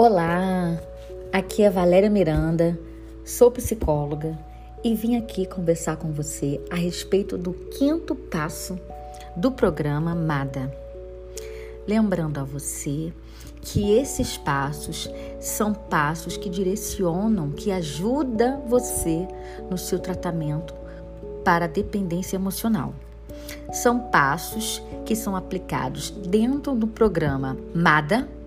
Olá, aqui é Valéria Miranda, sou psicóloga e vim aqui conversar com você a respeito do quinto passo do programa MADA. Lembrando a você que esses passos são passos que direcionam, que ajudam você no seu tratamento para a dependência emocional. São passos que são aplicados dentro do programa MADA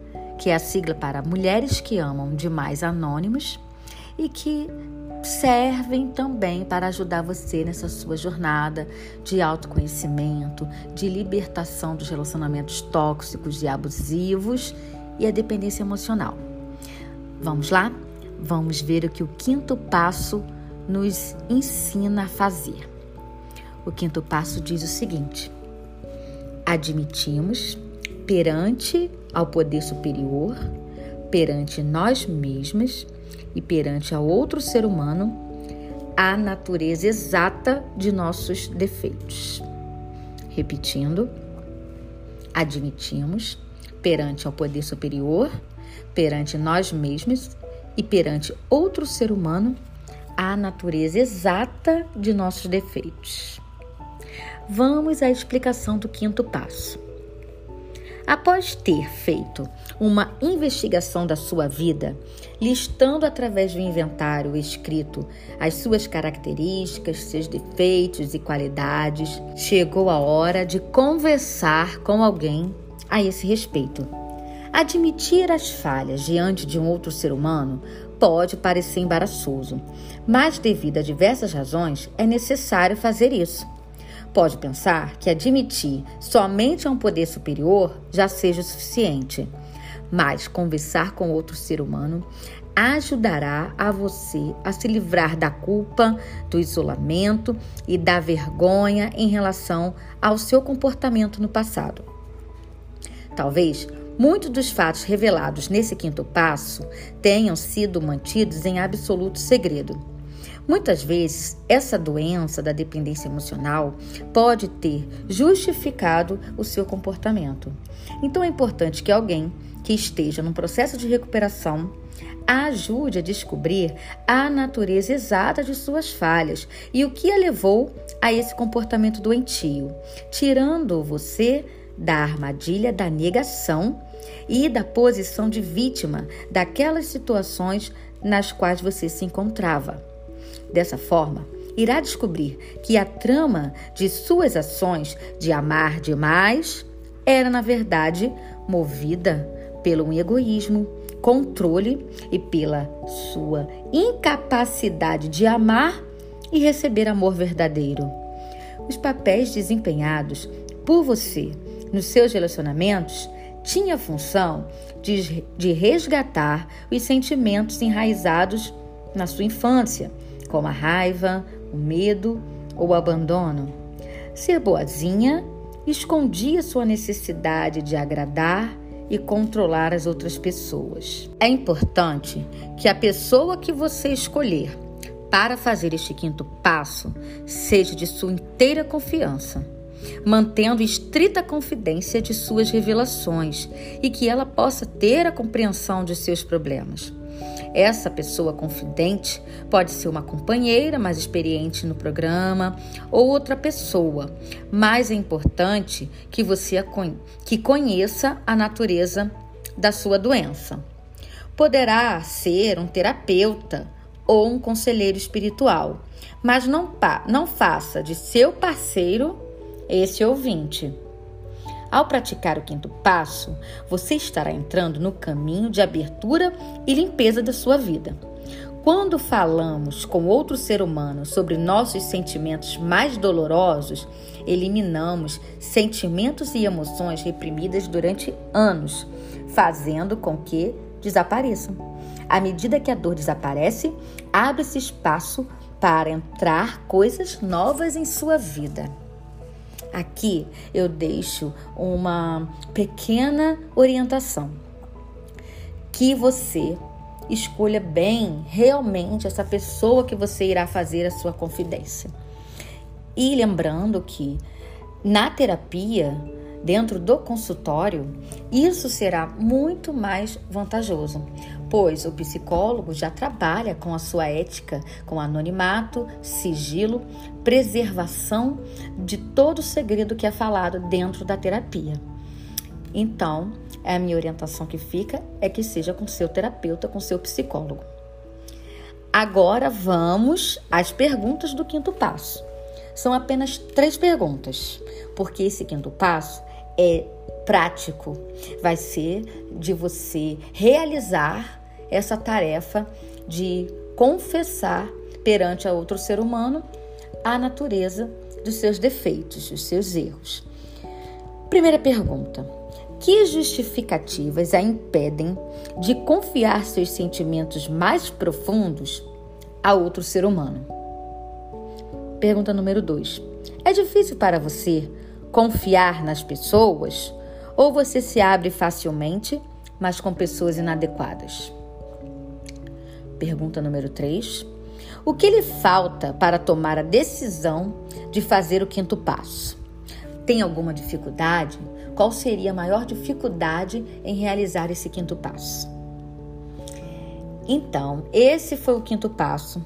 que é a sigla para Mulheres que Amam Demais Anônimos e que servem também para ajudar você nessa sua jornada de autoconhecimento, de libertação dos relacionamentos tóxicos e abusivos e a dependência emocional. Vamos lá? Vamos ver o que o quinto passo nos ensina a fazer. O quinto passo diz o seguinte: admitimos perante ao poder superior, perante nós mesmos e perante a outro ser humano, a natureza exata de nossos defeitos. Repetindo, admitimos perante ao poder superior, perante nós mesmos e perante outro ser humano a natureza exata de nossos defeitos. Vamos à explicação do quinto passo. Após ter feito uma investigação da sua vida, listando através do inventário escrito as suas características, seus defeitos e qualidades, chegou a hora de conversar com alguém a esse respeito. Admitir as falhas diante de um outro ser humano pode parecer embaraçoso, mas devido a diversas razões é necessário fazer isso. Pode pensar que admitir somente a um poder superior já seja o suficiente, mas conversar com outro ser humano ajudará a você a se livrar da culpa, do isolamento e da vergonha em relação ao seu comportamento no passado. Talvez muitos dos fatos revelados nesse quinto passo tenham sido mantidos em absoluto segredo. Muitas vezes, essa doença da dependência emocional pode ter justificado o seu comportamento. Então, é importante que alguém que esteja num processo de recuperação ajude a descobrir a natureza exata de suas falhas e o que a levou a esse comportamento doentio, tirando você da armadilha da negação e da posição de vítima daquelas situações nas quais você se encontrava. Dessa forma, irá descobrir que a trama de suas ações de amar demais era, na verdade, movida pelo egoísmo, controle e pela sua incapacidade de amar e receber amor verdadeiro. Os papéis desempenhados por você nos seus relacionamentos tinha a função de, de resgatar os sentimentos enraizados na sua infância como a raiva, o medo ou o abandono. Ser boazinha escondia sua necessidade de agradar e controlar as outras pessoas. É importante que a pessoa que você escolher para fazer este quinto passo seja de sua inteira confiança, mantendo estrita confidência de suas revelações e que ela possa ter a compreensão de seus problemas. Essa pessoa confidente pode ser uma companheira mais experiente no programa ou outra pessoa, mas é importante que você que conheça a natureza da sua doença. Poderá ser um terapeuta ou um conselheiro espiritual, mas não, não faça de seu parceiro esse ouvinte. Ao praticar o quinto passo, você estará entrando no caminho de abertura e limpeza da sua vida. Quando falamos com outro ser humano sobre nossos sentimentos mais dolorosos, eliminamos sentimentos e emoções reprimidas durante anos, fazendo com que desapareçam. À medida que a dor desaparece, abre-se espaço para entrar coisas novas em sua vida. Aqui eu deixo uma pequena orientação. Que você escolha bem realmente essa pessoa que você irá fazer a sua confidência. E lembrando que na terapia dentro do consultório, isso será muito mais vantajoso, pois o psicólogo já trabalha com a sua ética, com anonimato, sigilo, preservação de todo o segredo que é falado dentro da terapia. Então, a minha orientação que fica é que seja com seu terapeuta, com seu psicólogo. Agora vamos às perguntas do quinto passo. São apenas três perguntas, porque esse quinto passo é prático. Vai ser de você realizar essa tarefa de confessar perante a outro ser humano a natureza dos seus defeitos, dos seus erros. Primeira pergunta: que justificativas a impedem de confiar seus sentimentos mais profundos a outro ser humano? Pergunta número 2. É difícil para você confiar nas pessoas ou você se abre facilmente, mas com pessoas inadequadas? Pergunta número 3. O que lhe falta para tomar a decisão de fazer o quinto passo? Tem alguma dificuldade? Qual seria a maior dificuldade em realizar esse quinto passo? Então, esse foi o quinto passo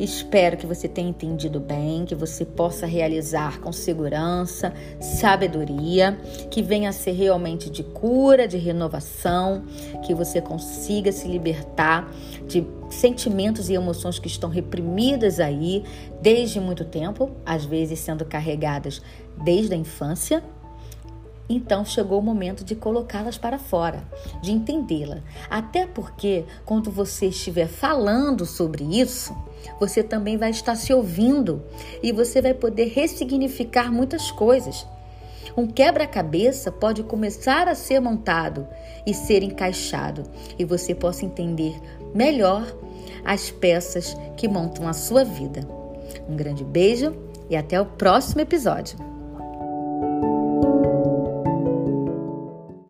Espero que você tenha entendido bem, que você possa realizar com segurança, sabedoria, que venha a ser realmente de cura, de renovação, que você consiga se libertar de sentimentos e emoções que estão reprimidas aí desde muito tempo, às vezes sendo carregadas desde a infância então chegou o momento de colocá-las para fora, de entendê-la. Até porque, quando você estiver falando sobre isso, você também vai estar se ouvindo e você vai poder ressignificar muitas coisas. Um quebra-cabeça pode começar a ser montado e ser encaixado, e você possa entender melhor as peças que montam a sua vida. Um grande beijo e até o próximo episódio.